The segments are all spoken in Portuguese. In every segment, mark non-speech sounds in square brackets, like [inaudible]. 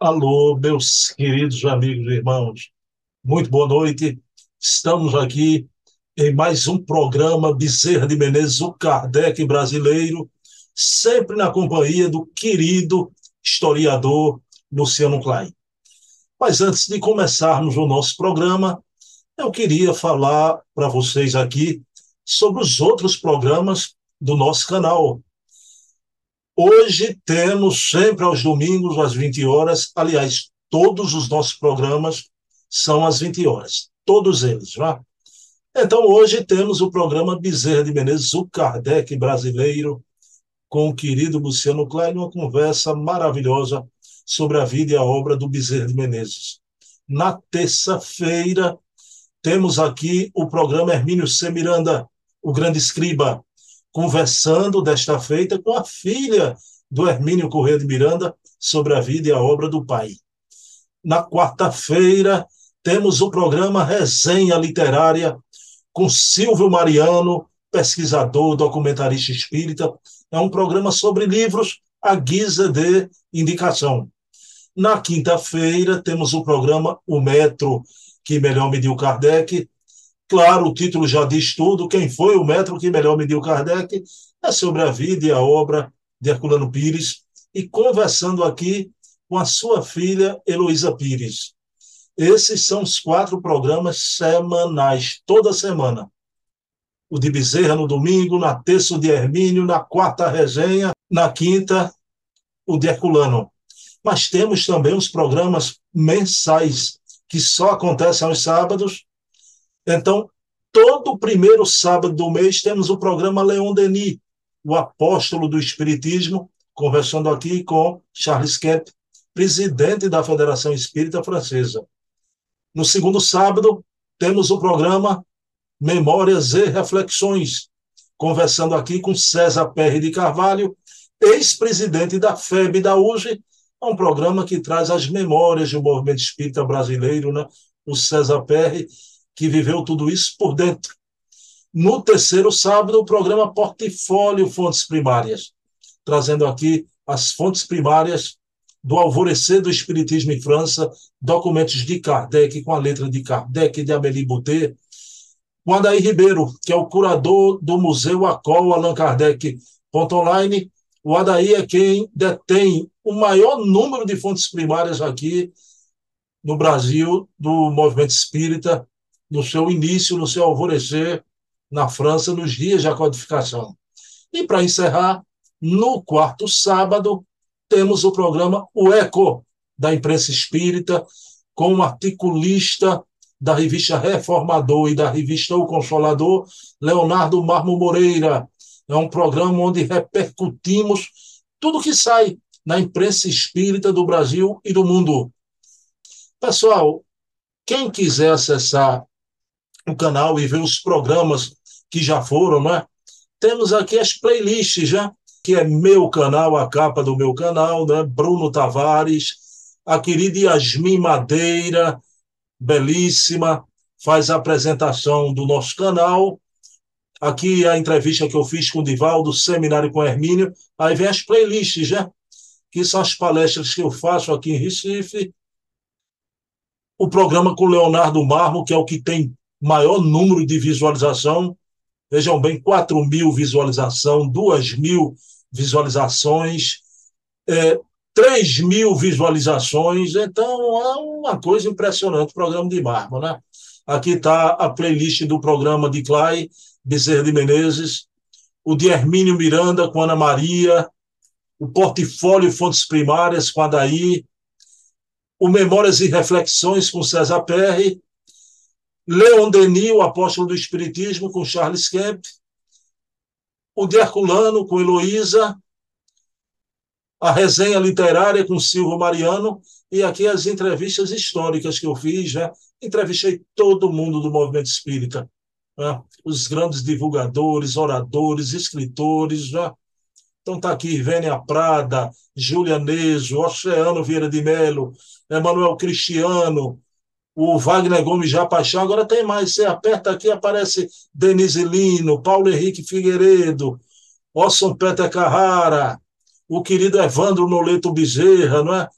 Alô, meus queridos amigos e irmãos, muito boa noite. Estamos aqui em mais um programa Bezerra de Menezes, o Kardec brasileiro, sempre na companhia do querido historiador Luciano Klein. Mas antes de começarmos o nosso programa, eu queria falar para vocês aqui sobre os outros programas do nosso canal. Hoje temos sempre aos domingos às 20 horas, aliás, todos os nossos programas são às 20 horas, todos eles, já. Então hoje temos o programa Bezerra de Menezes, o Kardec brasileiro, com o querido Luciano Klein, uma conversa maravilhosa sobre a vida e a obra do Bezerra de Menezes. Na terça-feira temos aqui o programa Hermínio C. Miranda, o grande escriba, conversando desta feita com a filha do Hermínio Corrêa de Miranda sobre a vida e a obra do pai. Na quarta-feira, temos o programa Resenha Literária com Silvio Mariano, pesquisador, documentarista espírita. É um programa sobre livros à guisa de indicação. Na quinta-feira, temos o programa O Metro, que melhor mediu Kardec, Claro, o título já diz tudo. Quem foi o metro que melhor mediu Kardec? É sobre a vida e a obra de Herculano Pires. E conversando aqui com a sua filha, Heloísa Pires. Esses são os quatro programas semanais, toda semana. O de Bezerra no domingo, na terça o de Hermínio, na quarta resenha, na quinta o de Herculano. Mas temos também os programas mensais, que só acontecem aos sábados, então, todo primeiro sábado do mês temos o programa Leon Denis, o apóstolo do Espiritismo, conversando aqui com Charles Kemp, presidente da Federação Espírita Francesa. No segundo sábado, temos o programa Memórias e Reflexões, conversando aqui com César Perry de Carvalho, ex-presidente da FEB da UGE, é um programa que traz as memórias do movimento espírita brasileiro, né? o César Perry, que viveu tudo isso por dentro. No terceiro sábado, o programa Portfólio Fontes Primárias, trazendo aqui as fontes primárias do alvorecer do Espiritismo em França, documentos de Kardec, com a letra de Kardec de Amélie Boutet, o Adair Ribeiro, que é o curador do Museu Acol Allan Kardec. Online. O Adair é quem detém o maior número de fontes primárias aqui no Brasil do movimento espírita no seu início, no seu alvorecer na França, nos dias da codificação. E para encerrar, no quarto sábado, temos o programa O Eco, da imprensa espírita, com um articulista da revista Reformador e da revista O Consolador, Leonardo Marmo Moreira. É um programa onde repercutimos tudo que sai na imprensa espírita do Brasil e do mundo. Pessoal, quem quiser acessar o canal e ver os programas que já foram, né? Temos aqui as playlists já, que é meu canal, a capa do meu canal, né? Bruno Tavares, a querida Yasmin Madeira, belíssima, faz a apresentação do nosso canal. Aqui a entrevista que eu fiz com o Divaldo, seminário com Hermínio. Aí vem as playlists, já, que são as palestras que eu faço aqui em Recife. O programa com Leonardo Marmo, que é o que tem maior número de visualização. Vejam bem, 4 mil visualização, 2 mil visualizações, é, 3 mil visualizações. Então, é uma coisa impressionante o programa de Marmo, né? Aqui está a playlist do programa de Clay, Bezerra de Menezes, o de Hermínio Miranda com Ana Maria, o Portfólio Fontes Primárias com a Daí, o Memórias e Reflexões com César Perry Leon Denis, o apóstolo do Espiritismo, com Charles Kemp, o de Herculano, com Heloísa, a resenha literária com Silvio Mariano, e aqui as entrevistas históricas que eu fiz, já entrevistei todo mundo do movimento espírita, né? os grandes divulgadores, oradores, escritores, já. Então está aqui Vênia Prada, Júlia Neso, Oceano Vieira de Melo, Emanuel Cristiano, o Wagner Gomes já paixão, agora tem mais. Você aperta aqui, aparece Denise Lino, Paulo Henrique Figueiredo, Orson Peter Carrara, o querido Evandro Noleto Bezerra, não é?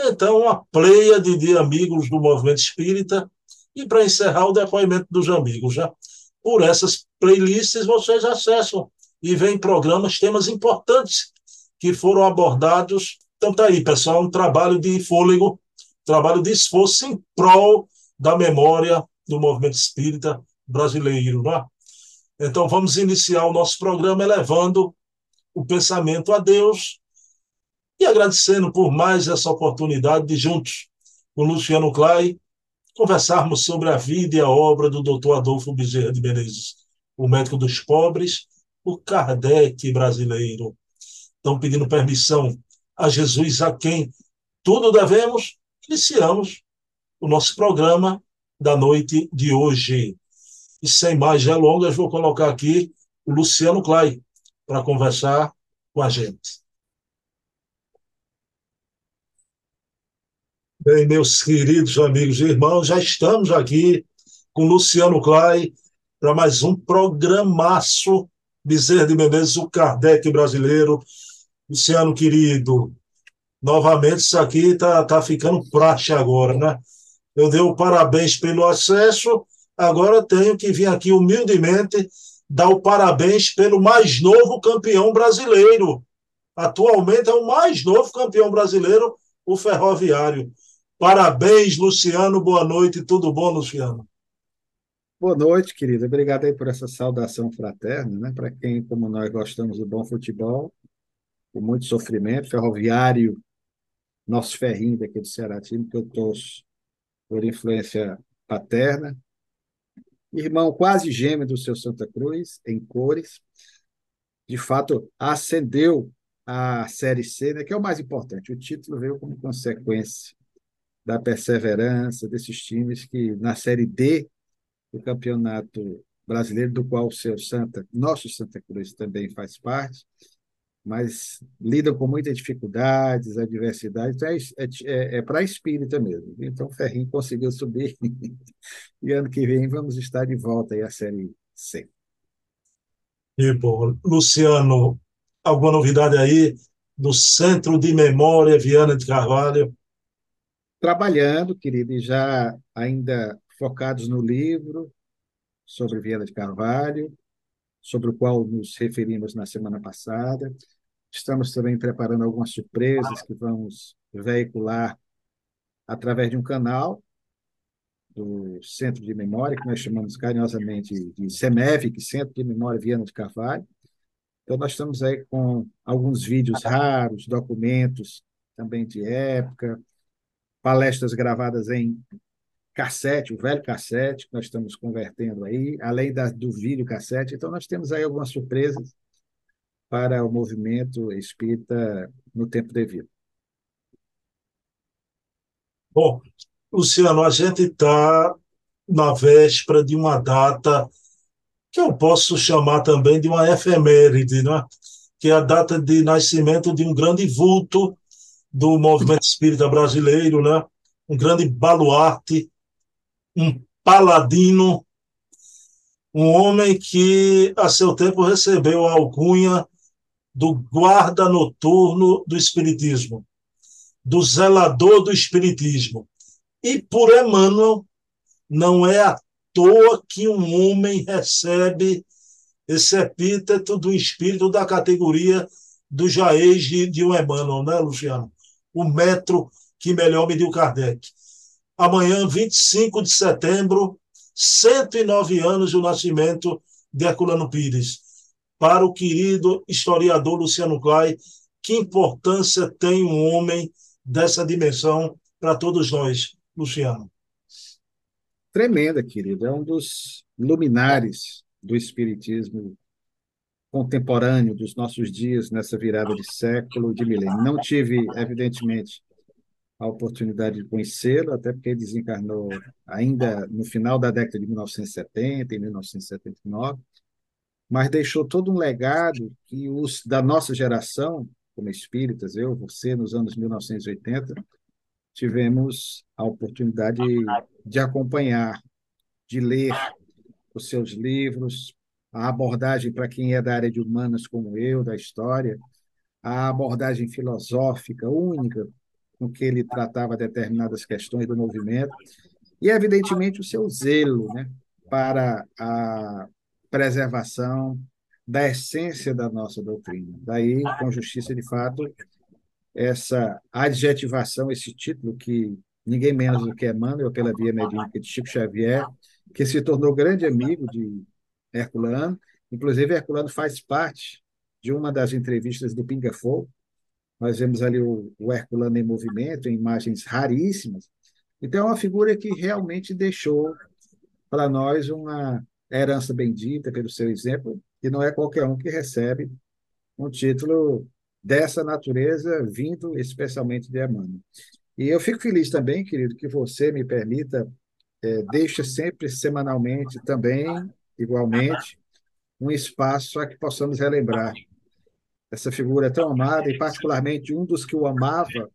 Então, uma pleia de, de amigos do movimento espírita e para encerrar o depoimento dos amigos. Já. Por essas playlists vocês acessam e veem programas, temas importantes que foram abordados. Então tá aí, pessoal, um trabalho de fôlego, trabalho de esforço em prol da memória do movimento espírita brasileiro. Né? Então vamos iniciar o nosso programa elevando o pensamento a Deus e agradecendo por mais essa oportunidade de juntos com Luciano Clay conversarmos sobre a vida e a obra do Dr. Adolfo Bezerra de Menezes, o médico dos pobres, o Kardec brasileiro. Estão pedindo permissão a Jesus, a quem tudo devemos. Iniciamos o nosso programa da noite de hoje. E sem mais delongas, vou colocar aqui o Luciano Clay para conversar com a gente. Bem, meus queridos amigos e irmãos, já estamos aqui com Luciano Clay para mais um programaço Bezerra de Menezes, o Kardec brasileiro. Luciano, querido, novamente isso aqui está tá ficando praxe agora, né? Eu dei o parabéns pelo acesso, agora tenho que vir aqui humildemente dar o parabéns pelo mais novo campeão brasileiro. Atualmente é o mais novo campeão brasileiro, o Ferroviário. Parabéns, Luciano. Boa noite. Tudo bom, Luciano? Boa noite, querido. Obrigado aí por essa saudação fraterna, né? Para quem, como nós, gostamos do bom futebol, com muito sofrimento, ferroviário, nosso ferrinho daqui do Ceará, time que eu torço por influência paterna. Irmão quase gêmeo do seu Santa Cruz, em cores. De fato, ascendeu a Série C, né, que é o mais importante. O título veio como consequência da perseverança desses times que na Série D do Campeonato Brasileiro, do qual o seu Santa, nosso Santa Cruz também faz parte, mas lidam com muitas dificuldades, adversidades, então é, é, é, para a espírita mesmo. Então o Ferrinho conseguiu subir [laughs] e ano que vem vamos estar de volta aí à Série C. E bom, Luciano, alguma novidade aí do Centro de Memória Viana de Carvalho? trabalhando, querido, e já ainda focados no livro sobre Viana de Carvalho, sobre o qual nos referimos na semana passada. Estamos também preparando algumas surpresas que vamos veicular através de um canal do Centro de Memória, que nós chamamos carinhosamente de CEMEV, Centro de Memória Viana de Carvalho. Então, nós estamos aí com alguns vídeos raros, documentos também de época, palestras gravadas em cassete, o velho cassete, que nós estamos convertendo aí, além da, do vídeo cassete. Então, nós temos aí algumas surpresas para o movimento espírita no tempo devido. Bom, Luciano, a gente está na véspera de uma data que eu posso chamar também de uma efeméride, né? que é a data de nascimento de um grande vulto do movimento espírita brasileiro, né? um grande baluarte, um paladino, um homem que, a seu tempo, recebeu a alcunha do guarda noturno do Espiritismo, do zelador do Espiritismo. E por Emmanuel, não é à toa que um homem recebe esse epíteto do espírito da categoria do Jaez de, um Emmanuel, né, Luciano? o metro que melhor mediu Kardec. Amanhã, 25 de setembro, 109 anos do nascimento de Herculano Pires. Para o querido historiador Luciano Clay, que importância tem um homem dessa dimensão para todos nós, Luciano? Tremenda, querido. É um dos luminares do Espiritismo contemporâneo dos nossos dias nessa virada de século, de milênio. Não tive, evidentemente, a oportunidade de conhecê-lo, até porque ele desencarnou ainda no final da década de 1970, em 1979, mas deixou todo um legado que os da nossa geração, como espíritas, eu, você, nos anos 1980, tivemos a oportunidade de acompanhar, de ler os seus livros, a abordagem para quem é da área de humanas como eu, da história, a abordagem filosófica única com que ele tratava determinadas questões do movimento, e, evidentemente, o seu zelo né, para a preservação da essência da nossa doutrina. Daí, com justiça de fato, essa adjetivação, esse título que ninguém menos do que Emmanuel, pela via mediúnica de Chico Xavier, que se tornou grande amigo de Herculano. Inclusive, Herculano faz parte de uma das entrevistas do Pinga Fogo. Nós vemos ali o, o Herculano em movimento, em imagens raríssimas. Então, é uma figura que realmente deixou para nós uma herança bendita pelo seu exemplo, e não é qualquer um que recebe um título dessa natureza, vindo especialmente de Emmanuel. E eu fico feliz também, querido, que você me permita, é, deixe sempre semanalmente também, igualmente, um espaço para que possamos relembrar essa figura tão amada, e particularmente um dos que o amava,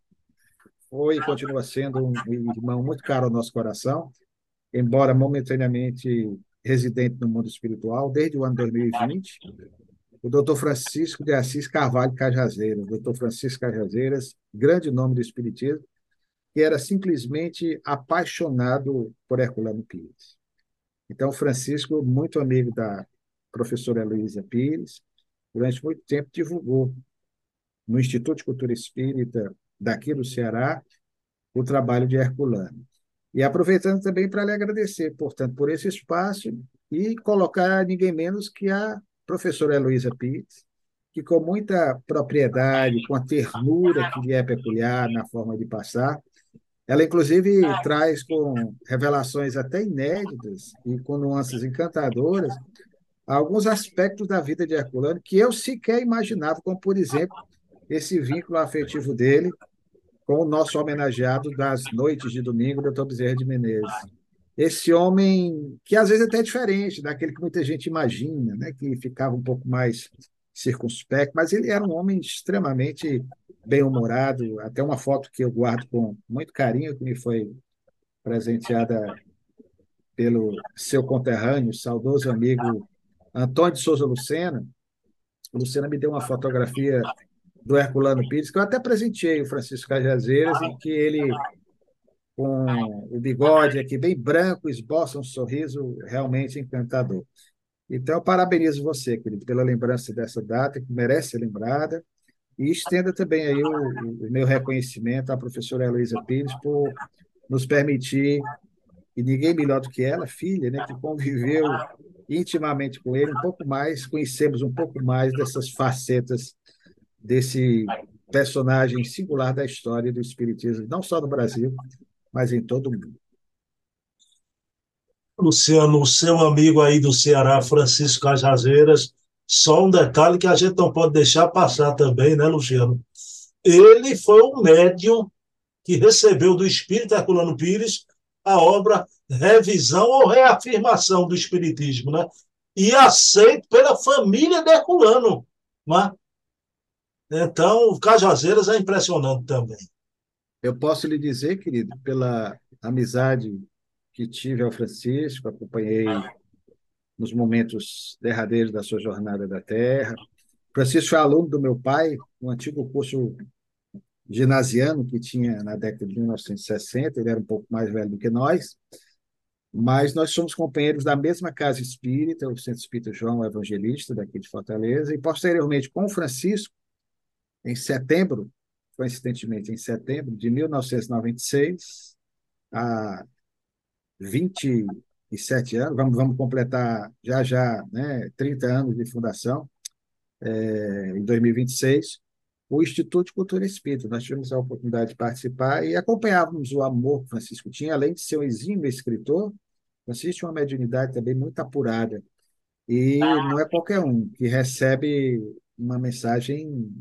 foi e continua sendo um irmão muito caro ao nosso coração, embora momentaneamente residente no mundo espiritual, desde o ano 2020, o doutor Francisco de Assis Carvalho Cajazeiras. Doutor Francisco Cajazeiras, grande nome do Espiritismo, que era simplesmente apaixonado por Herculano Pires. Então, Francisco, muito amigo da professora Luísa Pires, durante muito tempo divulgou no Instituto de Cultura Espírita daqui do Ceará o trabalho de Herculano. E aproveitando também para lhe agradecer, portanto, por esse espaço e colocar ninguém menos que a professora Heloísa Pires, que com muita propriedade, com a ternura que lhe é peculiar na forma de passar, ela inclusive traz com revelações até inéditas e com nuances encantadoras alguns aspectos da vida de Herculano que eu sequer imaginava, como, por exemplo, esse vínculo afetivo dele com o nosso homenageado das noites de domingo, doutor Bezerra de Menezes. Esse homem que às vezes é até diferente daquele que muita gente imagina, né? que ficava um pouco mais circunspecto, mas ele era um homem extremamente bem-humorado, até uma foto que eu guardo com muito carinho, que me foi presenteada pelo seu conterrâneo, saudoso amigo Antônio de Souza Lucena. Lucena me deu uma fotografia do Herculano Pires, que eu até presenteei o Francisco Cajazeiras, em que ele, com o bigode aqui bem branco, esboça um sorriso realmente encantador. Então, eu parabenizo você, querido, pela lembrança dessa data, que merece ser lembrada, e estenda também aí o, o meu reconhecimento à professora Heloísa Pires por nos permitir, e ninguém melhor do que ela, filha, né, que conviveu intimamente com ele, um pouco mais, conhecemos um pouco mais dessas facetas desse personagem singular da história do Espiritismo, não só no Brasil, mas em todo o mundo. Luciano, o seu amigo aí do Ceará, Francisco Cajazeiras, só um detalhe que a gente não pode deixar passar também, né, Luciano? Ele foi o médium que recebeu do Espírito Herculano Pires a obra Revisão ou Reafirmação do Espiritismo, né? E aceito pela família de Herculano, né? Então, o Cajazeiras é impressionante também. Eu posso lhe dizer, querido, pela amizade que tive ao Francisco, acompanhei nos momentos derradeiros da sua jornada da Terra. Francisco foi aluno do meu pai, um antigo curso ginasiano que tinha na década de 1960, ele era um pouco mais velho do que nós, mas nós somos companheiros da mesma casa espírita, o Centro Espírita João Evangelista, daqui de Fortaleza, e posteriormente com o Francisco, em setembro, coincidentemente em setembro de 1996, há 27 anos, vamos, vamos completar já já né, 30 anos de fundação, é, em 2026, o Instituto de Cultura Espírita. Nós tivemos a oportunidade de participar e acompanhávamos o amor que Francisco tinha, além de ser um exímio escritor, Francisco tinha uma mediunidade também muito apurada. E não é qualquer um que recebe uma mensagem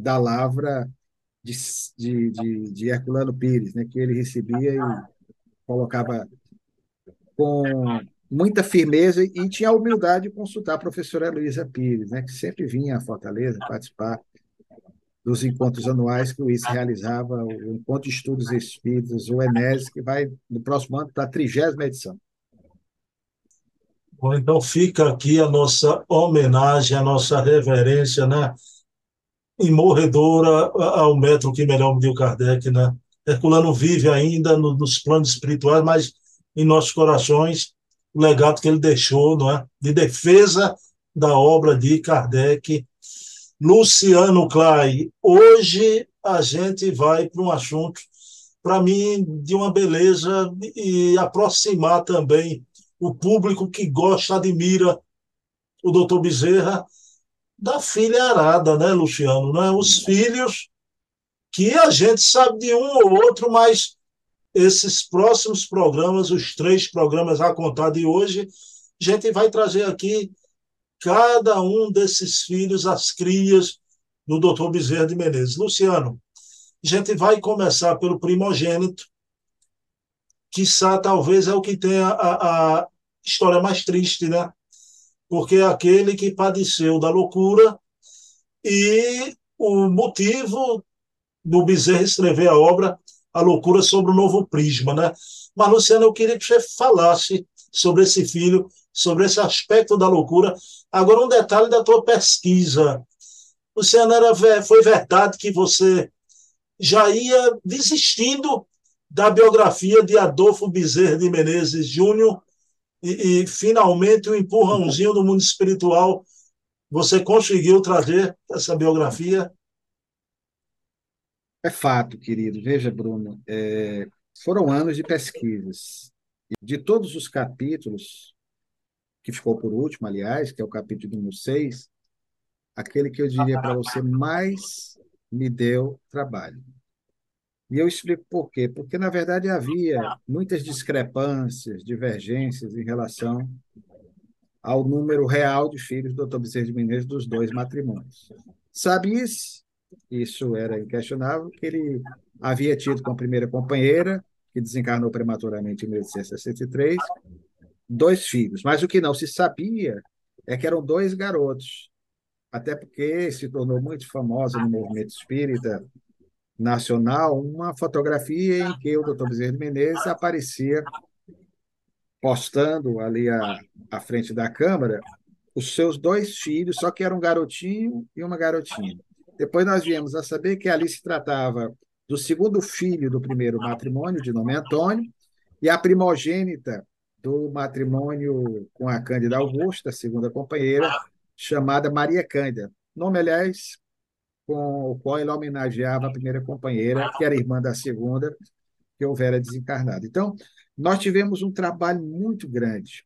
da lavra de, de, de, de Herculano Pires, né, que ele recebia e colocava com muita firmeza e tinha a humildade de consultar a professora Heloísa Pires, né, que sempre vinha a Fortaleza participar dos encontros anuais que o ICE realizava, o Encontro de Estudos Espíritas, o Enes, que vai no próximo ano para a trigésima edição. Bom, então fica aqui a nossa homenagem, a nossa reverência, né? E morredora ao metro que melhor mediu Kardec, né? Herculano vive ainda no, nos planos espirituais, mas em nossos corações o legado que ele deixou, não é? De defesa da obra de Kardec. Luciano Clay, hoje a gente vai para um assunto, para mim, de uma beleza e aproximar também o público que gosta, admira o doutor Bezerra, da filha arada, né, Luciano? Né? Os filhos que a gente sabe de um ou outro, mas esses próximos programas, os três programas a contar de hoje, a gente vai trazer aqui cada um desses filhos, as crias do doutor Bezerra de Menezes. Luciano, a gente vai começar pelo primogênito, que talvez é o que tem a, a história mais triste, né? Porque é aquele que padeceu da loucura e o motivo do Bezerra escrever a obra A Loucura sobre o Novo Prisma, né? Mas, Luciano, eu queria que você falasse sobre esse filho, sobre esse aspecto da loucura. Agora, um detalhe da tua pesquisa. Luciano, era, foi verdade que você já ia desistindo da biografia de Adolfo Bezerra de Menezes Júnior e, e, finalmente o empurrãozinho do mundo espiritual você conseguiu trazer essa biografia é fato, querido. Veja, Bruno, é, foram anos de pesquisas. De todos os capítulos, que ficou por último, aliás, que é o capítulo número 6, aquele que eu diria para você mais me deu trabalho. E eu explico por quê. Porque, na verdade, havia muitas discrepâncias, divergências em relação ao número real de filhos do Dr. Bezerra de Menezes dos dois matrimônios. Sabia-se isso era inquestionável, que ele havia tido com a primeira companheira, que desencarnou prematuramente em 1863, dois filhos. Mas o que não se sabia é que eram dois garotos, até porque se tornou muito famosa no movimento espírita nacional uma fotografia em que o Dr. Bezerra de Menezes aparecia postando ali à, à frente da câmara os seus dois filhos, só que era um garotinho e uma garotinha. Depois nós viemos a saber que ali se tratava do segundo filho do primeiro matrimônio, de nome Antônio, e a primogênita do matrimônio com a Cândida Augusta, a segunda companheira, chamada Maria Cândida. Nome, aliás, com o qual ele homenageava a primeira companheira, que era irmã da segunda, que houvera desencarnado. Então, nós tivemos um trabalho muito grande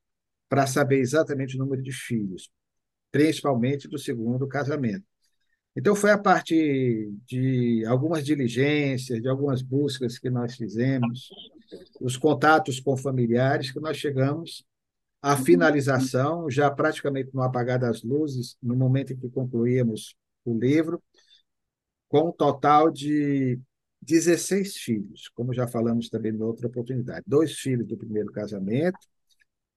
para saber exatamente o número de filhos, principalmente do segundo casamento. Então, foi a partir de algumas diligências, de algumas buscas que nós fizemos, os contatos com familiares, que nós chegamos à finalização, já praticamente no apagar das luzes, no momento em que concluímos o livro, com um total de 16 filhos, como já falamos também em outra oportunidade. Dois filhos do primeiro casamento,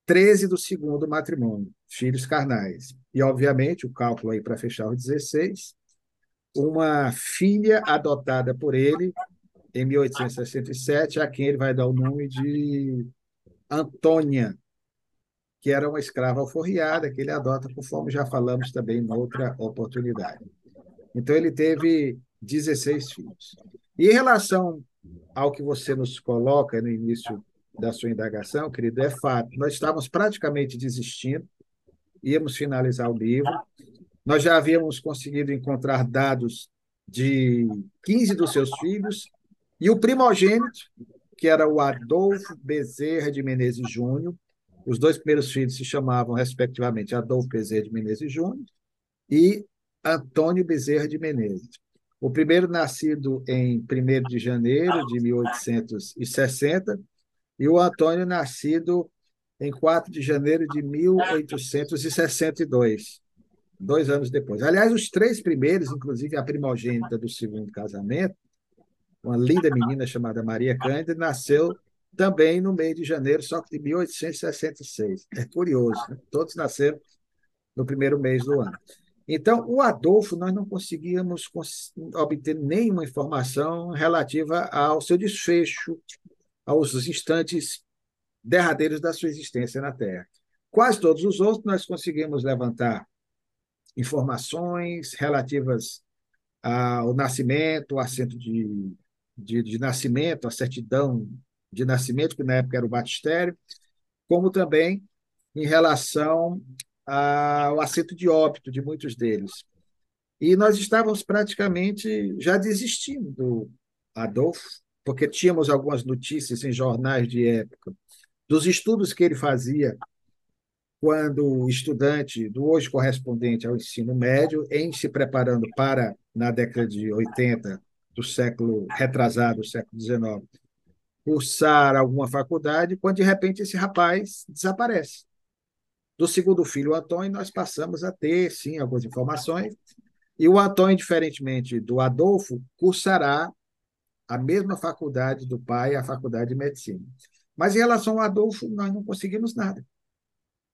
13 do segundo matrimônio, filhos carnais. E, obviamente, o cálculo aí para fechar os 16, uma filha adotada por ele em 1867, a quem ele vai dar o nome de Antônia, que era uma escrava alforriada que ele adota, conforme já falamos também em outra oportunidade. Então, ele teve 16 filhos. E em relação ao que você nos coloca no início da sua indagação, querido, é fato, nós estávamos praticamente desistindo, íamos finalizar o livro, nós já havíamos conseguido encontrar dados de 15 dos seus filhos, e o primogênito, que era o Adolfo Bezerra de Menezes Júnior, os dois primeiros filhos se chamavam, respectivamente, Adolfo Bezerra de Menezes Júnior e Antônio Bezerra de Menezes. O primeiro nascido em 1 de janeiro de 1860 e o Antônio nascido em 4 de janeiro de 1862 dois anos depois. Aliás, os três primeiros, inclusive a primogênita do segundo casamento, uma linda menina chamada Maria Cândida, nasceu também no mês de janeiro, só que de 1866. É curioso, né? todos nasceram no primeiro mês do ano. Então, o Adolfo, nós não conseguíamos obter nenhuma informação relativa ao seu desfecho, aos instantes derradeiros da sua existência na Terra. Quase todos os outros nós conseguimos levantar informações relativas a, o nascimento, o assento de, de, de nascimento, a certidão de nascimento, que na época era o batistério, como também em relação ao assento de óbito de muitos deles. E nós estávamos praticamente já desistindo do Adolfo, porque tínhamos algumas notícias em jornais de época dos estudos que ele fazia quando estudante do hoje correspondente ao ensino médio, em se preparando para, na década de 80 do século retrasado, século XIX, cursar alguma faculdade, quando de repente esse rapaz desaparece. Do segundo filho, o Antônio, nós passamos a ter, sim, algumas informações, e o Antônio, diferentemente do Adolfo, cursará a mesma faculdade do pai, a faculdade de medicina. Mas em relação ao Adolfo, nós não conseguimos nada.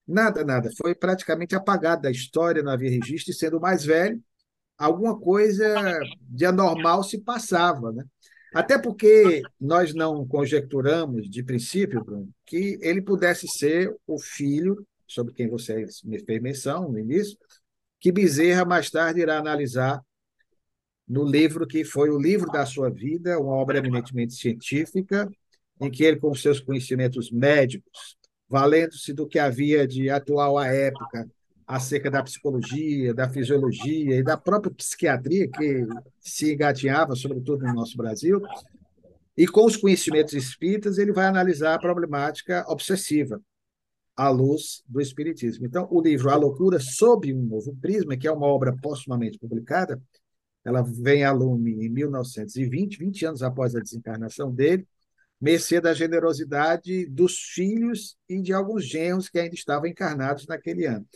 Nada, nada. Foi praticamente apagado da história, não havia registro, e sendo mais velho, alguma coisa de anormal se passava. Né? Até porque nós não conjecturamos, de princípio, Bruno, que ele pudesse ser o filho, sobre quem você me fez menção no início, que Bezerra mais tarde irá analisar no livro que foi o livro da sua vida, uma obra eminentemente científica, em que ele, com seus conhecimentos médicos, valendo-se do que havia de atual à época acerca da psicologia, da fisiologia e da própria psiquiatria que se engatinhava, sobretudo no nosso Brasil, e com os conhecimentos espíritas ele vai analisar a problemática obsessiva à luz do espiritismo. Então, o livro A Loucura sob um novo prisma, que é uma obra postumamente publicada, ela vem a lume em 1920, 20 anos após a desencarnação dele, mercê da generosidade dos filhos e de alguns genros que ainda estavam encarnados naquele ano.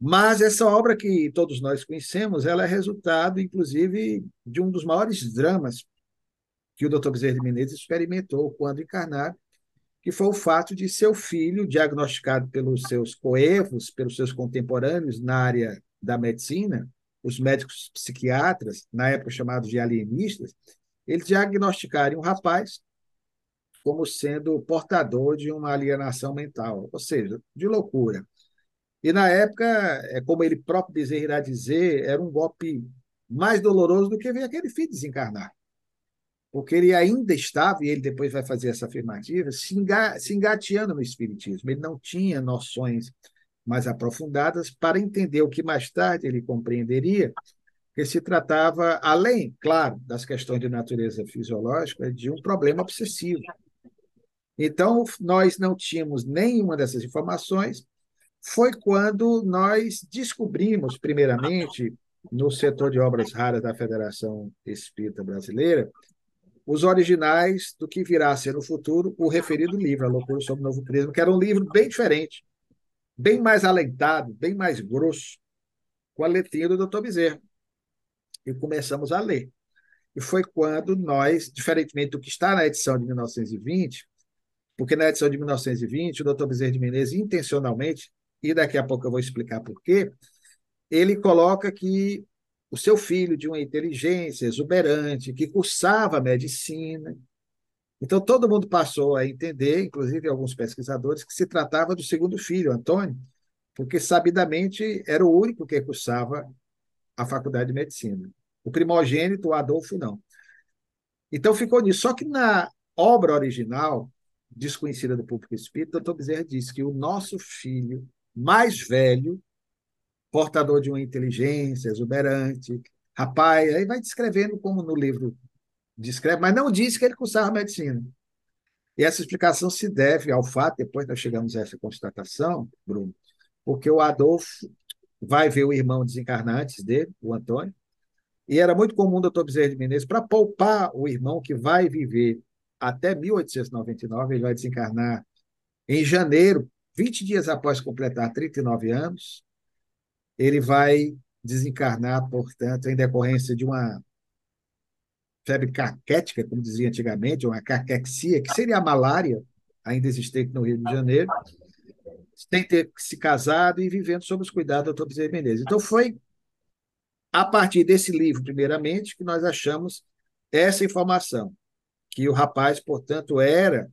Mas essa obra que todos nós conhecemos, ela é resultado, inclusive, de um dos maiores dramas que o Dr. Bezerra de Menezes experimentou quando encarnado, que foi o fato de seu filho, diagnosticado pelos seus coevos, pelos seus contemporâneos na área da medicina, os médicos psiquiatras, na época chamados de alienistas, eles diagnosticarem um rapaz como sendo portador de uma alienação mental, ou seja, de loucura. E na época, é como ele próprio Bezerra irá dizer, era um golpe mais doloroso do que ver aquele filho desencarnar. Porque ele ainda estava, e ele depois vai fazer essa afirmativa, se, engateando no espiritismo. Ele não tinha noções mais aprofundadas para entender o que mais tarde ele compreenderia, que se tratava, além, claro, das questões de natureza fisiológica, de um problema obsessivo, então, nós não tínhamos nenhuma dessas informações. Foi quando nós descobrimos, primeiramente, no setor de obras raras da Federação Espírita Brasileira, os originais do que virá a ser no futuro o referido livro, A Loucura sobre o Novo Prisma, que era um livro bem diferente, bem mais alentado, bem mais grosso, com a letrinha do Dr. Bezerra. E começamos a ler. E foi quando nós, diferentemente do que está na edição de 1920, porque na edição de 1920, o doutor Bezerra de Menezes, intencionalmente, e daqui a pouco eu vou explicar por quê, ele coloca que o seu filho, de uma inteligência exuberante, que cursava medicina, então todo mundo passou a entender, inclusive alguns pesquisadores, que se tratava do segundo filho, Antônio, porque sabidamente era o único que cursava a faculdade de medicina. O primogênito, o Adolfo, não. Então ficou nisso. Só que na obra original, desconhecida do público espírita, o Bezerra disse que o nosso filho mais velho, portador de uma inteligência exuberante, rapaz, aí vai descrevendo como no livro descreve, mas não disse que ele cursava medicina. E essa explicação se deve ao fato, depois nós chegamos a essa constatação, Bruno, porque o Adolfo vai ver o irmão desencarnante dele, o Antônio, e era muito comum o doutor Bezerra de Menezes, para poupar o irmão que vai viver até 1899, ele vai desencarnar em janeiro, 20 dias após completar 39 anos. Ele vai desencarnar, portanto, em decorrência de uma febre caquética, como dizia antigamente, uma caquexia, que seria a malária, ainda existente no Rio de Janeiro, sem ter se casado e vivendo sob os cuidados do Dr. Bezerra Menezes. Então, foi a partir desse livro, primeiramente, que nós achamos essa informação que o rapaz, portanto, era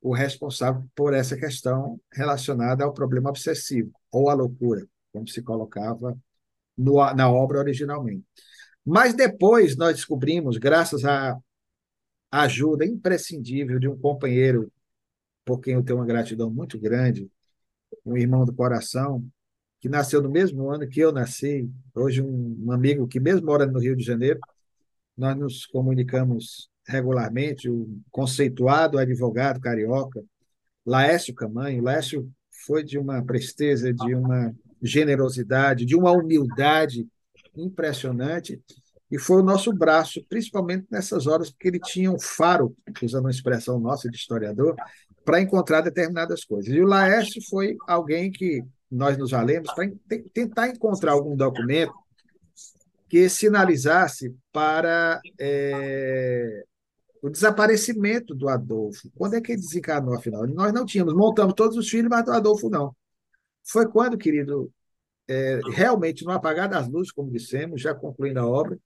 o responsável por essa questão relacionada ao problema obsessivo, ou à loucura, como se colocava no, na obra originalmente. Mas depois nós descobrimos, graças à ajuda imprescindível de um companheiro por quem eu tenho uma gratidão muito grande, um irmão do coração, que nasceu no mesmo ano que eu nasci, hoje um, amigo que, mesmo morando no Rio de Janeiro, nós nos comunicamos regularmente, o conceituado advogado carioca, Laércio Camanho. Laércio foi de uma presteza, de uma generosidade, de uma humildade impressionante e foi o nosso braço, principalmente nessas horas, porque ele tinha um faro, usando uma expressão nossa de historiador, para encontrar determinadas coisas. E o Laércio foi alguém que nós nos valemos para tentar encontrar algum documento que sinalizasse para é, o desaparecimento do Adolfo. Quando é que ele desencarnou, afinal? Nós não tínhamos, montamos todos os filhos, mas do Adolfo não. Foi quando, querido, é, realmente, no apagar das luzes, como dissemos, já concluindo a obra,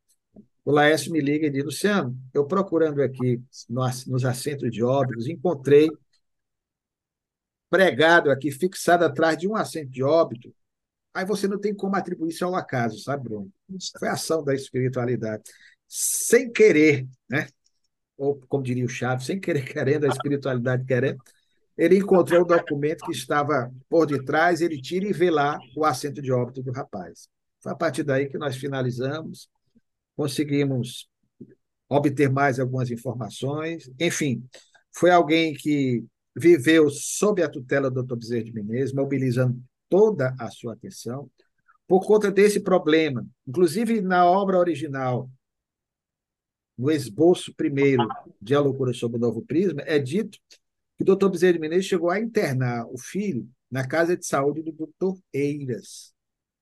o Laércio me liga e diz, Luciano, eu procurando aqui nos assentos de óbitos, encontrei pregado aqui, fixado atrás de um assento de óbito, aí você não tem como atribuir isso ao acaso, sabe, Bruno? Foi ação da espiritualidade. Sem querer, né? ou como diria o Chaves, sem querer [laughs] querendo, a espiritualidade querendo, ele encontrou o documento que estava por detrás, ele tira e vê lá o assento de óbito do rapaz. Foi a partir daí que nós finalizamos, conseguimos obter mais algumas informações. Enfim, foi alguém que viveu sob a tutela do Dr. Bezerra de Menezes, mobilizando toda a sua atenção por conta desse problema. Inclusive, na obra original, no esboço primeiro de A Loucura sob o Novo Prisma, é dito que o doutor Bezerra de Menezes chegou a internar o filho na casa de saúde do doutor Eiras,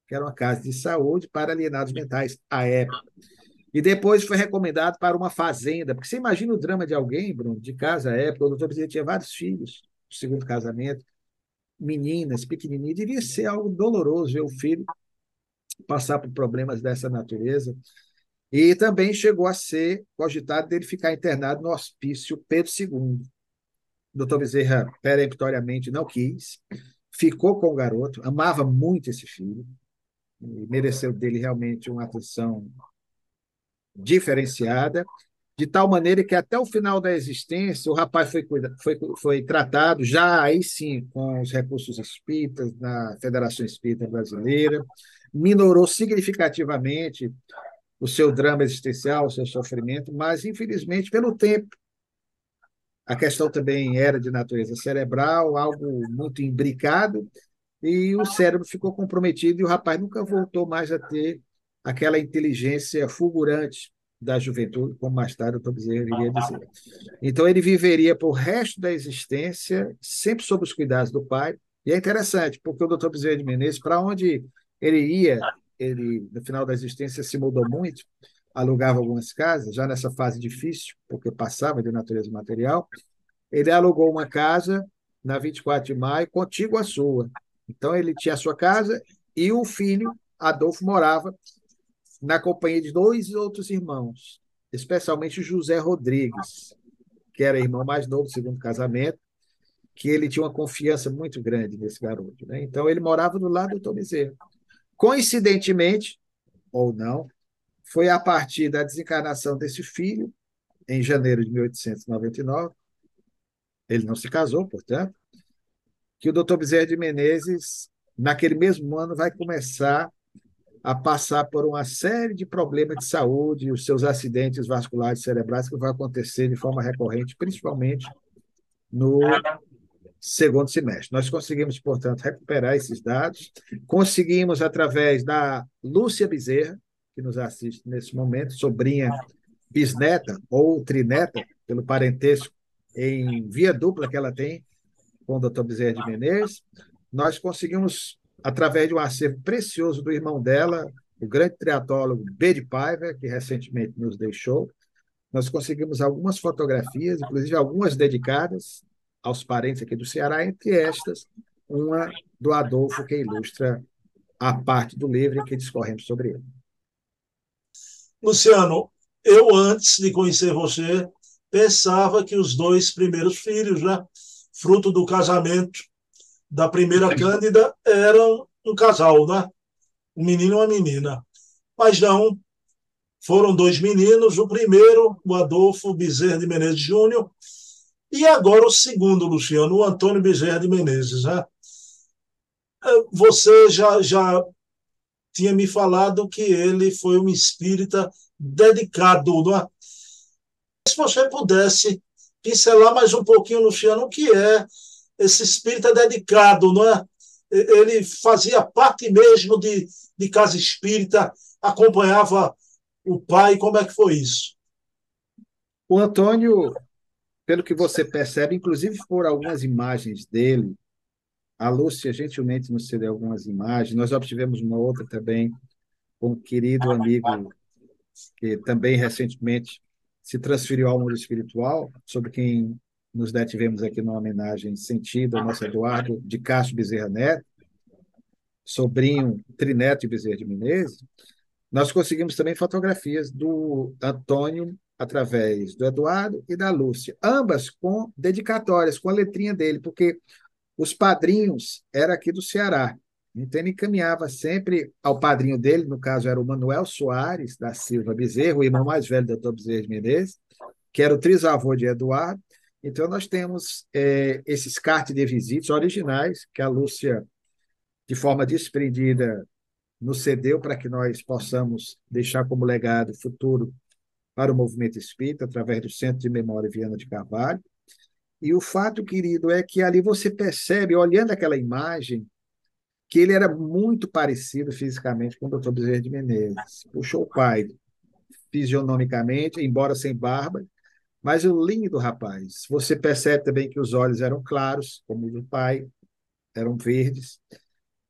que era uma casa de saúde para alienados mentais à época. E depois foi recomendado para uma fazenda, porque você imagina o drama de alguém, Bruno, de casa à época, o doutor Bezerra tinha vários filhos, segundo casamento, meninas, pequenininhas, devia ser algo doloroso ver o filho passar por problemas dessa natureza. E também chegou a ser cogitado dele ficar internado no hospício Pedro II. Doutor Bezerra peremptoriamente não quis, ficou com o garoto, amava muito esse filho, mereceu dele realmente uma atenção diferenciada, de tal maneira que até o final da existência o rapaz foi, foi, foi tratado já aí sim com os recursos espíritas na Federação Espírita Brasileira, minorou significativamente o seu drama existencial, o seu sofrimento, mas, infelizmente, pelo tempo, a questão também era de natureza cerebral, algo muito imbricado, e o cérebro ficou comprometido e o rapaz nunca voltou mais a ter aquela inteligência fulgurante da juventude, como mais tarde o Dr. Bezerra iria dizer. Então, ele viveria por resto da existência sempre sob os cuidados do pai, e é interessante, porque o Dr. Bezerra de Menezes, para onde ele ia, ele, no final da existência, se mudou muito, alugava algumas casas, já nessa fase difícil, porque passava de natureza material. Ele alugou uma casa na 24 de maio, contígua à sua. Então, ele tinha a sua casa e o filho, Adolfo, morava na companhia de dois outros irmãos, especialmente José Rodrigues, que era irmão mais novo do segundo casamento, que ele tinha uma confiança muito grande nesse garoto. Né? Então, ele morava do lado do Tom Bezerra. Coincidentemente, ou não, foi a partir da desencarnação desse filho, em janeiro de 1899, ele não se casou, portanto, que o doutor Bezerra de Menezes, naquele mesmo ano, vai começar a passar por uma série de problemas de saúde, os seus acidentes vasculares cerebrais que vão acontecer de forma recorrente, principalmente no segundo semestre. Nós conseguimos, portanto, recuperar esses dados, conseguimos, através da Lúcia Bezerra, que nos assiste nesse momento, sobrinha bisneta ou trineta, pelo parentesco em via dupla que ela tem com o doutor Bezerra de Menezes, nós conseguimos, através de um acervo precioso do irmão dela, o grande triatólogo B. de Paiva, que recentemente nos deixou, nós conseguimos algumas fotografias, inclusive algumas dedicadas aos parentes aqui do Ceará, entre estas, uma do Adolfo, que ilustra a parte do livro em que discorremos sobre ele. Luciano, eu antes de conhecer você, pensava que os dois primeiros filhos, né, fruto do casamento da primeira Cândida, eram um casal, né? Um menino e uma menina. Mas não, Foram dois meninos, o primeiro, o Adolfo Bezerra de Menezes Júnior, e agora o segundo, Luciano, o Antônio Bezerra de Menezes. Né? É, você já, já tinha me falado que ele foi um espírita dedicado. Não é? Se você pudesse pincelar mais um pouquinho, Luciano, o que é esse espírita dedicado, não é? Ele fazia parte mesmo de, de casa espírita, acompanhava o pai, como é que foi isso? O Antônio, pelo que você percebe, inclusive por algumas imagens dele, a Lúcia gentilmente nos cedeu algumas imagens, nós obtivemos uma outra também com um querido amigo que também recentemente se transferiu ao mundo espiritual, sobre quem nos detivemos aqui numa homenagem sentida ao nosso Eduardo de Castro Bezerra Neto, sobrinho trineto de Bezerra de Menezes, nós conseguimos também fotografias do Antônio através do Eduardo e da Lúcia, ambas com dedicatórias, com a letrinha dele, porque os padrinhos eram aqui do Ceará. Então ele encaminhava sempre ao padrinho dele, no caso era o Manuel Soares da Silva Bezerra, o irmão mais velho do doutor Bezerra de Menezes, que era o trisavô de Eduardo. Então nós temos é, esses cartas de visitas originais que a Lúcia, de forma desprendida, nos cedeu para que nós possamos deixar como legado futuro para o movimento espírita, através do Centro de Memória Viana de Carvalho. E o fato, querido, é que ali você percebe, olhando aquela imagem, que ele era muito parecido fisicamente com o Dr. Bezerra de Menezes. Puxou o pai fisionomicamente, embora sem barba, mas o lindo rapaz. Você percebe também que os olhos eram claros, como o do pai, eram verdes.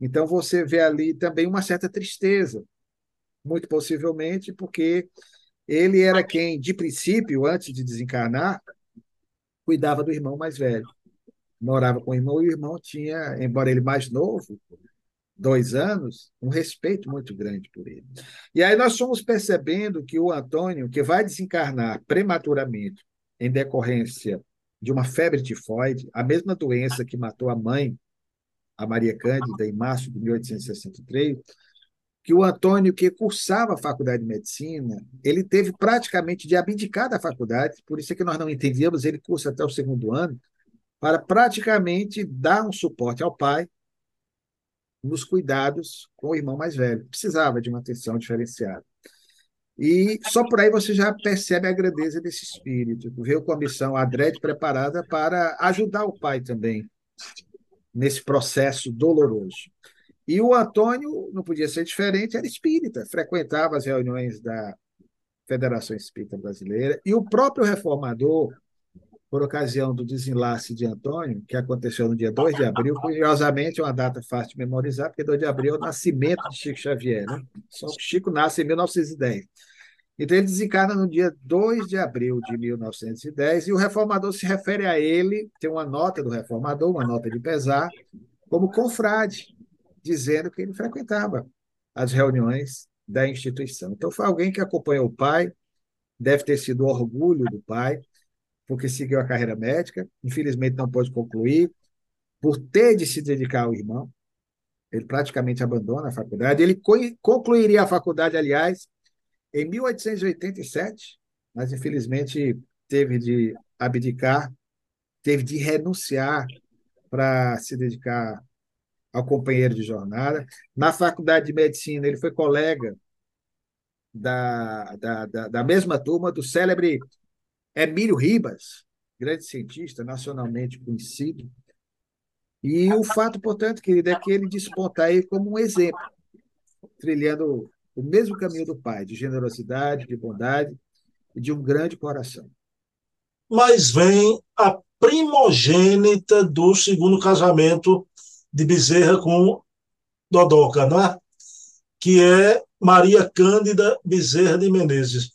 Então você vê ali também uma certa tristeza, muito possivelmente porque ele era quem, de princípio, antes de desencarnar, cuidava do irmão mais velho. Morava com o irmão e o irmão tinha, embora ele mais novo, dois anos, um respeito muito grande por ele. E aí nós fomos percebendo que o Antônio, que vai desencarnar prematuramente em decorrência de uma febre tifoide, a mesma doença que matou a mãe a Maria Cândida, em março de 1863, que o Antônio, que cursava a faculdade de medicina, ele teve praticamente de abdicar da faculdade, por isso é que nós não entendíamos, ele cursa até o segundo ano, para praticamente dar um suporte ao pai nos cuidados com o irmão mais velho. Precisava de uma atenção diferenciada. E só por aí você já percebe a grandeza desse espírito. Veio com a missão adrede preparada para ajudar o pai também nesse processo doloroso. E o Antônio não podia ser diferente, era espírita, frequentava as reuniões da Federação Espírita Brasileira, e o próprio reformador, por ocasião do desenlace de Antônio, que aconteceu no dia 2 de abril, curiosamente é uma data fácil de memorizar, porque 2 de abril é o nascimento de Chico Xavier. Né? Só Chico nasce em 1910. Então, ele desencarna no dia 2 de abril de 1910, e o reformador se refere a ele, tem uma nota do reformador, uma nota de pesar, como confrade, dizendo que ele frequentava as reuniões da instituição. Então, foi alguém que acompanhou o pai, deve ter sido orgulho do pai, porque seguiu a carreira médica, infelizmente não pôde concluir, por ter de se dedicar ao irmão, ele praticamente abandona a faculdade. Ele concluiria a faculdade, aliás, em 1887, mas infelizmente teve de abdicar, teve de renunciar para se dedicar ao companheiro de jornada. Na faculdade de medicina, ele foi colega da, da, da, da mesma turma do célebre Emílio Ribas, grande cientista nacionalmente conhecido. E o fato, portanto, querido, é que ele desponta aí como um exemplo, trilhando o mesmo caminho do Pai, de generosidade, de bondade e de um grande coração. Mas vem a primogênita do segundo casamento de Bezerra com Dodoca, é? que é Maria Cândida Bezerra de Menezes.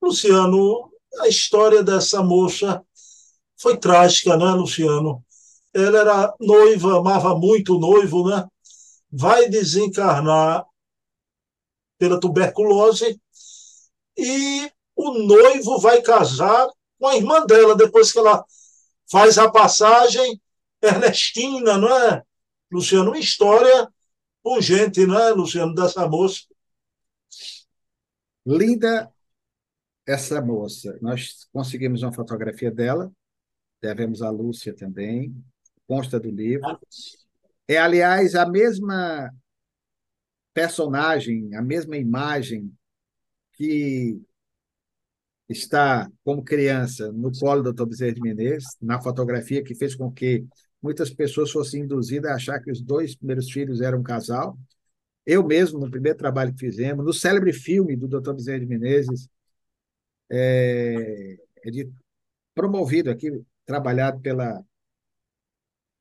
Luciano, a história dessa moça foi trágica, né, Luciano? Ela era noiva, amava muito o noivo, né? Vai desencarnar pela tuberculose e o noivo vai casar com a irmã dela depois que ela faz a passagem Ernestina, não é, Luciano? Uma história pungente, não é, Luciano, dessa moça. Linda essa moça, nós conseguimos uma fotografia dela, devemos a Lúcia também, consta do livro. É, aliás, a mesma personagem, a mesma imagem que está como criança no colo do Dr. Bezerra de Menezes, na fotografia que fez com que muitas pessoas fossem induzidas a achar que os dois primeiros filhos eram um casal. Eu mesmo, no primeiro trabalho que fizemos, no célebre filme do Dr. Bezerra de Menezes, é, é de, promovido aqui, trabalhado pela,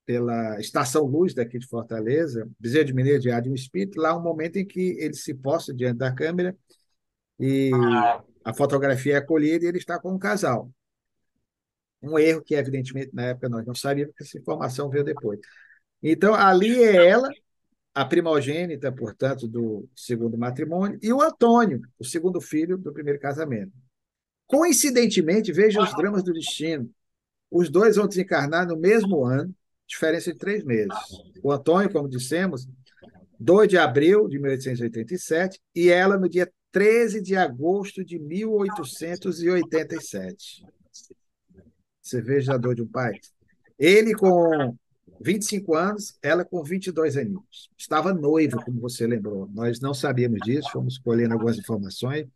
pela Estação Luz daqui de Fortaleza, Bezerra de Menezes de um Espírito, lá um momento em que ele se posta diante da câmera e a fotografia é acolhida e ele está com um casal. Um erro que, evidentemente, na época nós não sabíamos, porque essa informação veio depois. Então, ali é ela, a primogênita, portanto, do segundo matrimônio, e o Antônio, o segundo filho do primeiro casamento. Coincidentemente, veja os dramas do destino. Os dois vão desencarnar no mesmo ano, diferença de três meses. O Antônio, como dissemos, 2 de abril de 1887, e ela no dia 13 de agosto de 1887. Você veja a dor de um pai. Ele com 25 anos, ela com 22 aninhos. Estava noivo, como você lembrou. Nós não sabíamos disso, fomos colhendo algumas informações.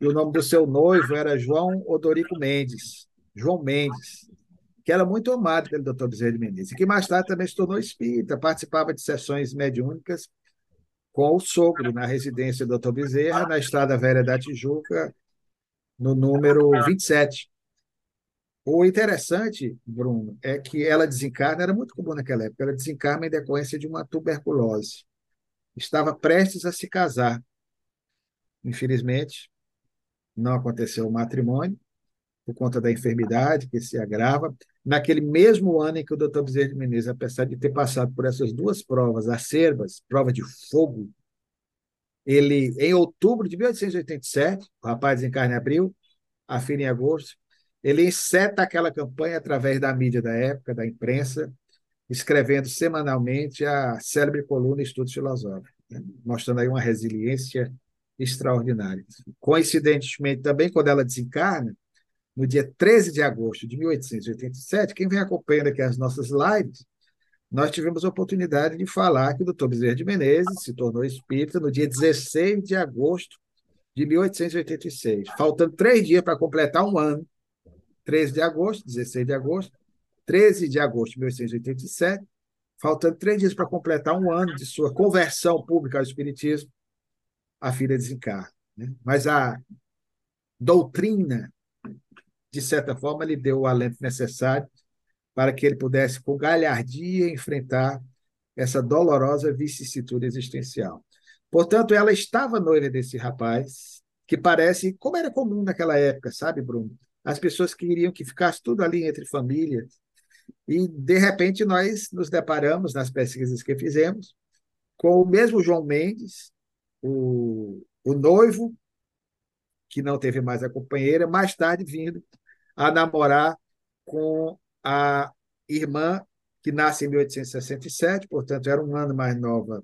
E o nome do seu noivo era João Odorico Mendes. João Mendes, que era muito amado pelo Dr. Bezerra de Menezes, e que mais tarde também se tornou espírita, participava de sessões mediúnicas com o sogro na residência do Dr. Bezerra, na Estrada Velha da Tijuca, no número 27. O interessante, Bruno, é que ela desencarna, era muito comum naquela época, ela desencarna em decorrência de uma tuberculose. Estava prestes a se casar. Infelizmente, não aconteceu o matrimônio, por conta da enfermidade que se agrava. Naquele mesmo ano em que o doutor Bezerra de Menezes, apesar de ter passado por essas duas provas acerbas, prova de fogo, ele, em outubro de 1887, o rapaz desencarna em abril, a filha em agosto, ele enceta aquela campanha através da mídia da época, da imprensa, escrevendo semanalmente a célebre coluna Estudos Filosóficos, né? mostrando aí uma resiliência extraordinária. Coincidentemente, também, quando ela desencarna, no dia 13 de agosto de 1887, quem vem acompanhando aqui as nossas lives, nós tivemos a oportunidade de falar que o doutor Bezerra de Menezes se tornou espírita no dia 16 de agosto de 1886, faltando três dias para completar um ano. 13 de agosto, 16 de agosto, 13 de agosto de 1887, faltando três dias para completar um ano de sua conversão pública ao Espiritismo, a filha desencarna. Né? Mas a doutrina de certa forma, lhe deu o alento necessário para que ele pudesse, com galhardia, enfrentar essa dolorosa vicissitude existencial. Portanto, ela estava noiva desse rapaz, que parece, como era comum naquela época, sabe, Bruno? As pessoas queriam que ficasse tudo ali entre famílias. E, de repente, nós nos deparamos, nas pesquisas que fizemos, com o mesmo João Mendes, o, o noivo, que não teve mais a companheira, mais tarde vindo a namorar com a irmã que nasce em 1867, portanto, era um ano mais nova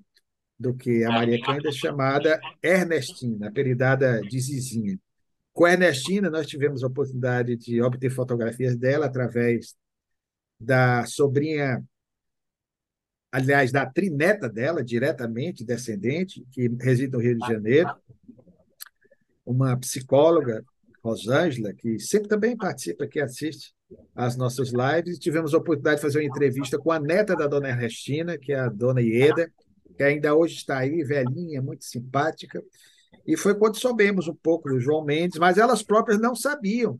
do que a Maria Cândida, chamada Ernestina, apelidada de Zizinha. Com a Ernestina, nós tivemos a oportunidade de obter fotografias dela através da sobrinha, aliás, da trineta dela, diretamente descendente, que reside no Rio de Janeiro, uma psicóloga Rosângela, que sempre também participa aqui, assiste às nossas lives. Tivemos a oportunidade de fazer uma entrevista com a neta da dona Ernestina, que é a dona Ieda, que ainda hoje está aí, velhinha, muito simpática. E foi quando soubemos um pouco do João Mendes, mas elas próprias não sabiam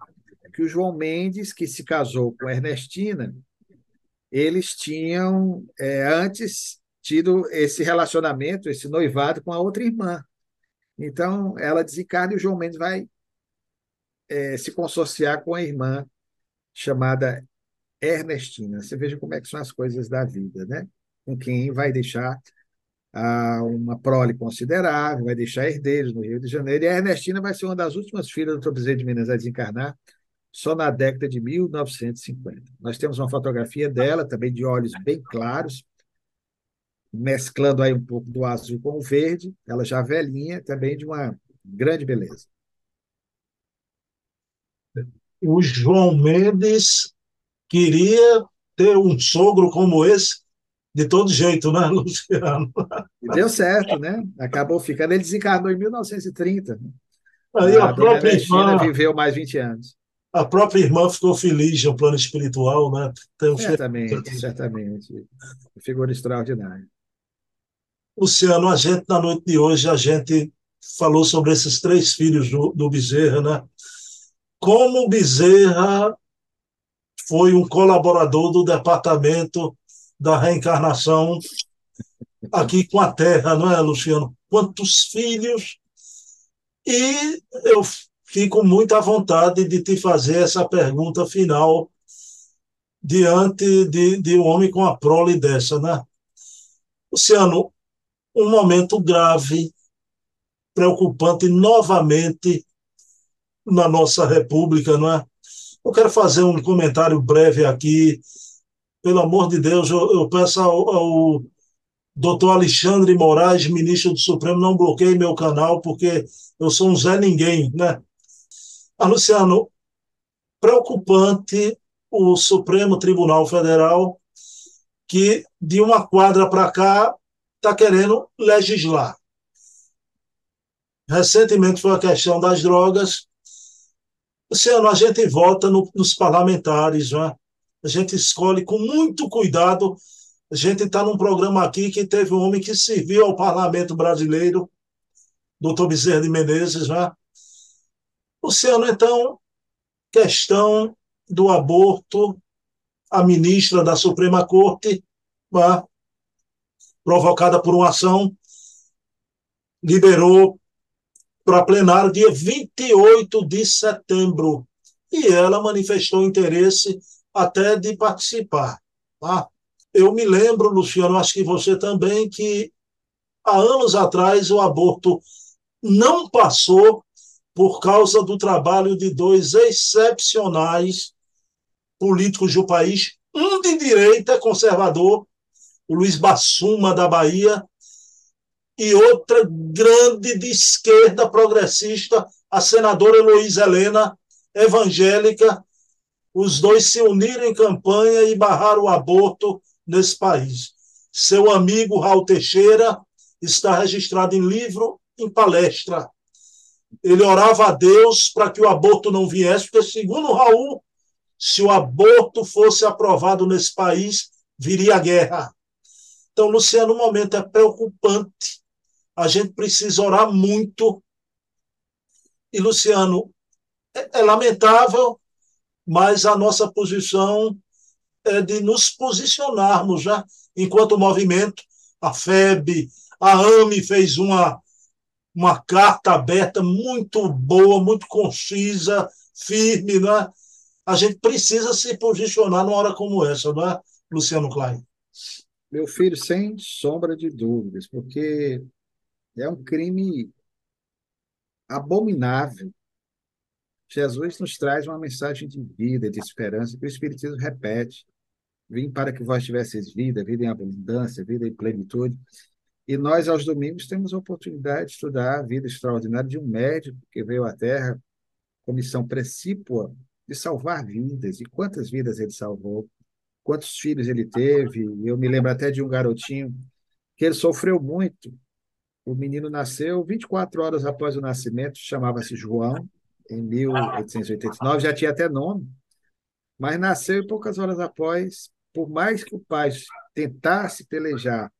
que o João Mendes, que se casou com Ernestina, eles tinham é, antes tido esse relacionamento, esse noivado com a outra irmã. Então, ela desencarna e o João Mendes vai é, se consorciar com a irmã chamada Ernestina. Você veja como é que são as coisas da vida, né? Com quem vai deixar uma prole considerável, vai deixar herdeiros no Rio de Janeiro. E a Ernestina vai ser uma das últimas filhas do Bezerra de Minas a desencarnar só na década de 1950. Nós temos uma fotografia dela, também de olhos bem claros, mesclando aí um pouco do azul com o verde, ela já velhinha, também de uma grande beleza. o João Mendes queria ter um sogro como esse de todo jeito, né, [laughs] Luciano? E deu certo, né? Acabou ficando. Ele desencarnou em 1930. Aí a, a própria irmã viveu mais 20 anos. A própria irmã ficou feliz no plano espiritual, né? Um certamente, certamente. Figura extraordinária. Luciano, a gente, na noite de hoje, a gente falou sobre esses três filhos do, do Bezerra, né? Como o Bezerra foi um colaborador do Departamento da Reencarnação aqui com a Terra, não é, Luciano? Quantos filhos? E eu fico muito à vontade de te fazer essa pergunta final diante de, de um homem com a prole dessa, né? Luciano, um momento grave, preocupante novamente na nossa República, não é? Eu quero fazer um comentário breve aqui. Pelo amor de Deus, eu, eu peço ao, ao doutor Alexandre Moraes, ministro do Supremo, não bloqueie meu canal, porque eu sou um Zé Ninguém, né? Ah, Luciano, preocupante o Supremo Tribunal Federal, que de uma quadra para cá está querendo legislar. Recentemente foi a questão das drogas. Luciano, a gente vota no, nos parlamentares, né? a gente escolhe com muito cuidado. A gente está num programa aqui que teve um homem que serviu ao parlamento brasileiro, doutor Bezerra de Menezes. Né? Luciano, então, questão do aborto, a ministra da Suprema Corte, né? provocada por uma ação, liberou para plenário dia 28 de setembro. E ela manifestou interesse até de participar. Tá? Eu me lembro, Luciano, acho que você também, que há anos atrás o aborto não passou por causa do trabalho de dois excepcionais políticos do país, um de direita conservador o Luiz Bassuma, da Bahia, e outra grande de esquerda progressista, a senadora Heloísa Helena, evangélica. Os dois se uniram em campanha e barraram o aborto nesse país. Seu amigo Raul Teixeira está registrado em livro, em palestra. Ele orava a Deus para que o aborto não viesse, porque, segundo Raul, se o aborto fosse aprovado nesse país, viria a guerra. Então, Luciano, o momento é preocupante. A gente precisa orar muito. E, Luciano, é, é lamentável, mas a nossa posição de nos posicionarmos já, enquanto movimento. A FEB, a AME fez uma, uma carta aberta muito boa, muito concisa, firme, né? A gente precisa se posicionar numa hora como essa, não é, Luciano Klein? Meu filho, sem sombra de dúvidas, porque é um crime abominável. Jesus nos traz uma mensagem de vida, de esperança, que o Espiritismo repete. Vim para que vós tivesseis vida, vida em abundância, vida em plenitude. E nós, aos domingos, temos a oportunidade de estudar a vida extraordinária de um médico que veio à Terra com missão precípua de salvar vidas. E quantas vidas ele salvou? quantos filhos ele teve. Eu me lembro até de um garotinho que ele sofreu muito. O menino nasceu 24 horas após o nascimento, chamava-se João, em 1889, já tinha até nome, mas nasceu e poucas horas após, por mais que o pai tentasse pelejar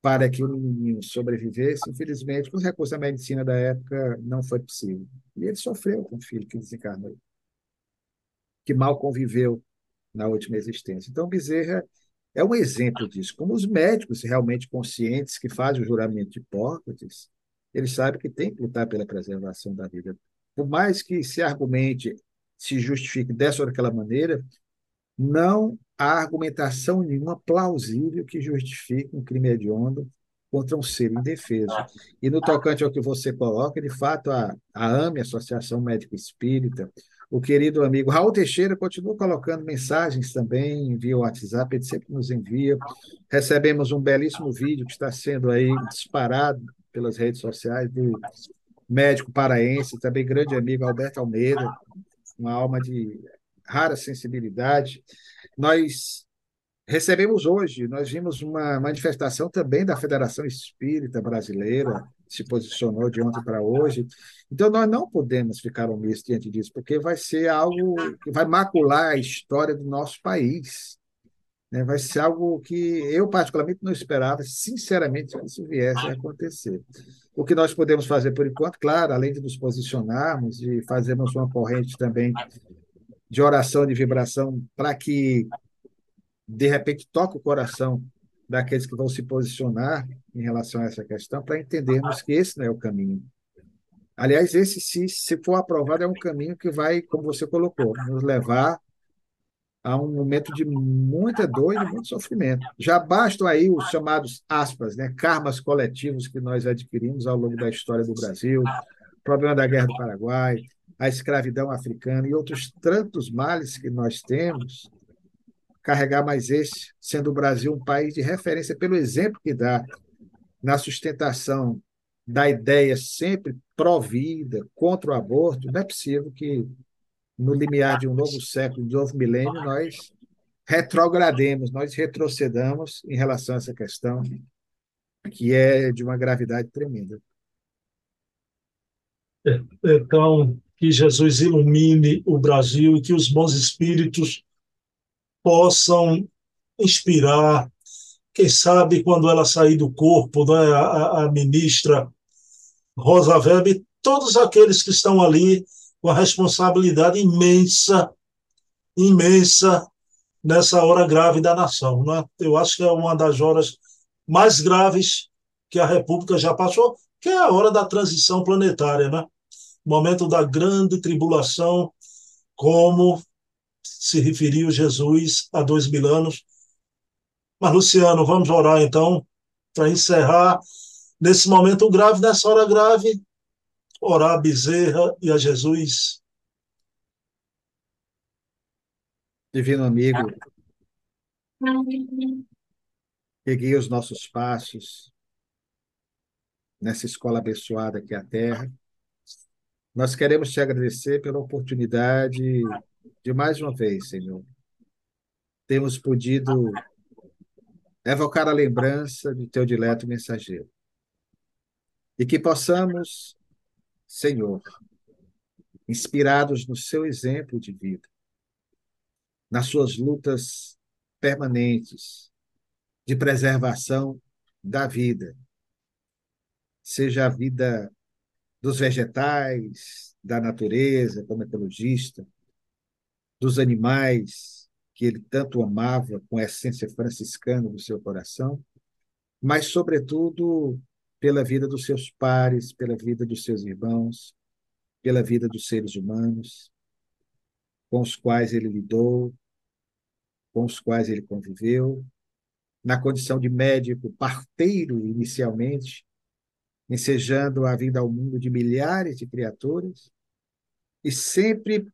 para que o menino sobrevivesse, infelizmente, com os recursos da medicina da época, não foi possível. E ele sofreu com o filho que desencarnou, que mal conviveu na última existência. Então, Bezerra é um exemplo disso. Como os médicos realmente conscientes que fazem o juramento de Hipócrates, eles sabem que tem que lutar pela preservação da vida. Por mais que se argumente, se justifique dessa ou daquela maneira, não há argumentação nenhuma plausível que justifique um crime hediondo contra um ser indefeso. E no tocante ao que você coloca, de fato, a, a AME, Associação Médico Espírita, o querido amigo Raul Teixeira continua colocando mensagens também via WhatsApp, ele sempre nos envia. Recebemos um belíssimo vídeo que está sendo aí disparado pelas redes sociais do médico paraense, também grande amigo Alberto Almeida, uma alma de rara sensibilidade. Nós recebemos hoje, nós vimos uma manifestação também da Federação Espírita Brasileira, se posicionou de ontem para hoje. Então, nós não podemos ficar omissos diante disso, porque vai ser algo que vai macular a história do nosso país. Né? Vai ser algo que eu, particularmente, não esperava, sinceramente, que isso viesse a acontecer. O que nós podemos fazer por enquanto, claro, além de nos posicionarmos e fazermos uma corrente também de oração, de vibração, para que, de repente, toque o coração daqueles que vão se posicionar em relação a essa questão, para entendermos que esse não é o caminho. Aliás, esse, se, se for aprovado, é um caminho que vai, como você colocou, nos levar a um momento de muita dor e de muito sofrimento. Já bastam aí os chamados aspas, né, karmas coletivos que nós adquirimos ao longo da história do Brasil, o problema da Guerra do Paraguai, a escravidão africana e outros tantos males que nós temos, carregar mais esse, sendo o Brasil um país de referência pelo exemplo que dá na sustentação da ideia sempre pró-vida, contra o aborto, não é possível que no limiar de um novo século, de um novo milênio, nós retrogrademos, nós retrocedamos em relação a essa questão, que é de uma gravidade tremenda. Então, que Jesus ilumine o Brasil e que os bons espíritos possam inspirar, quem sabe quando ela sair do corpo, né, a, a ministra Rosa Weber, todos aqueles que estão ali com a responsabilidade imensa, imensa nessa hora grave da nação. Né? Eu acho que é uma das horas mais graves que a República já passou, que é a hora da transição planetária, né? momento da grande tribulação, como se referiu Jesus há dois mil anos. Mas, Luciano, vamos orar então, para encerrar nesse momento grave, nessa hora grave, orar a Bezerra e a Jesus. Divino amigo, peguei os nossos passos nessa escola abençoada que é a Terra. Nós queremos te agradecer pela oportunidade de mais uma vez, Senhor, temos podido evocar a lembrança de teu dileto mensageiro. E que possamos Senhor, inspirados no seu exemplo de vida, nas suas lutas permanentes de preservação da vida, seja a vida dos vegetais, da natureza, como ecologista, dos animais que ele tanto amava com a essência franciscana do seu coração, mas, sobretudo, pela vida dos seus pares, pela vida dos seus irmãos, pela vida dos seres humanos com os quais ele lidou, com os quais ele conviveu, na condição de médico parteiro inicialmente, ensejando a vida ao mundo de milhares de criaturas e sempre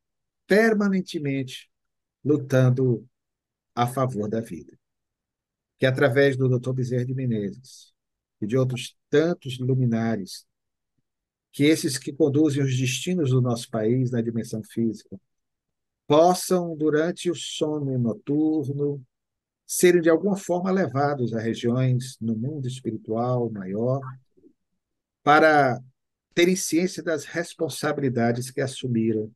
permanentemente lutando a favor da vida. Que através do Dr. Bezerra de Menezes, e de outros tantos luminares, que esses que conduzem os destinos do nosso país na dimensão física possam, durante o sono noturno, serem de alguma forma levados a regiões no mundo espiritual maior, para terem ciência das responsabilidades que assumiram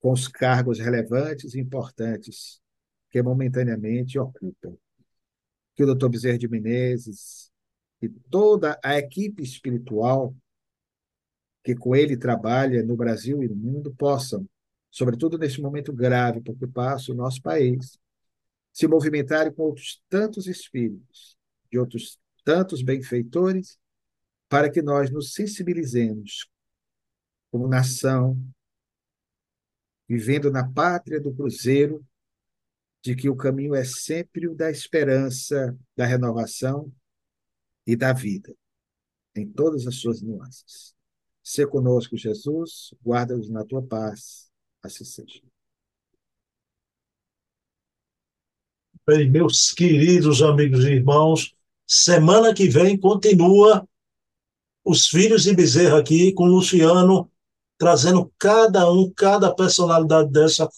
com os cargos relevantes e importantes que momentaneamente ocupam. Que o Dr. Bezerra de Menezes e toda a equipe espiritual que com ele trabalha no Brasil e no mundo possam, sobretudo neste momento grave porque passa o nosso país, se movimentarem com outros tantos espíritos, de outros tantos benfeitores, para que nós nos sensibilizemos como nação, vivendo na pátria do cruzeiro, de que o caminho é sempre o da esperança, da renovação e da vida, em todas as suas nuances. Se conosco, Jesus, guarda-nos na tua paz. Assim seja. Bem, meus queridos amigos e irmãos, semana que vem continua os Filhos de Bezerra aqui com Luciano trazendo cada um, cada personalidade dessa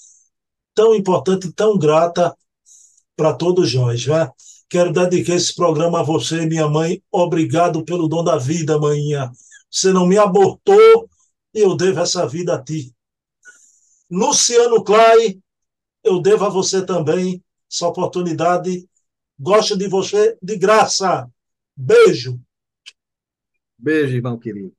tão importante, tão grata para todos nós. Né? Quero dedicar esse programa a você, minha mãe. Obrigado pelo dom da vida, manhinha. Você não me abortou e eu devo essa vida a ti. Luciano Clay, eu devo a você também essa oportunidade. Gosto de você de graça. Beijo. Beijo, irmão querido.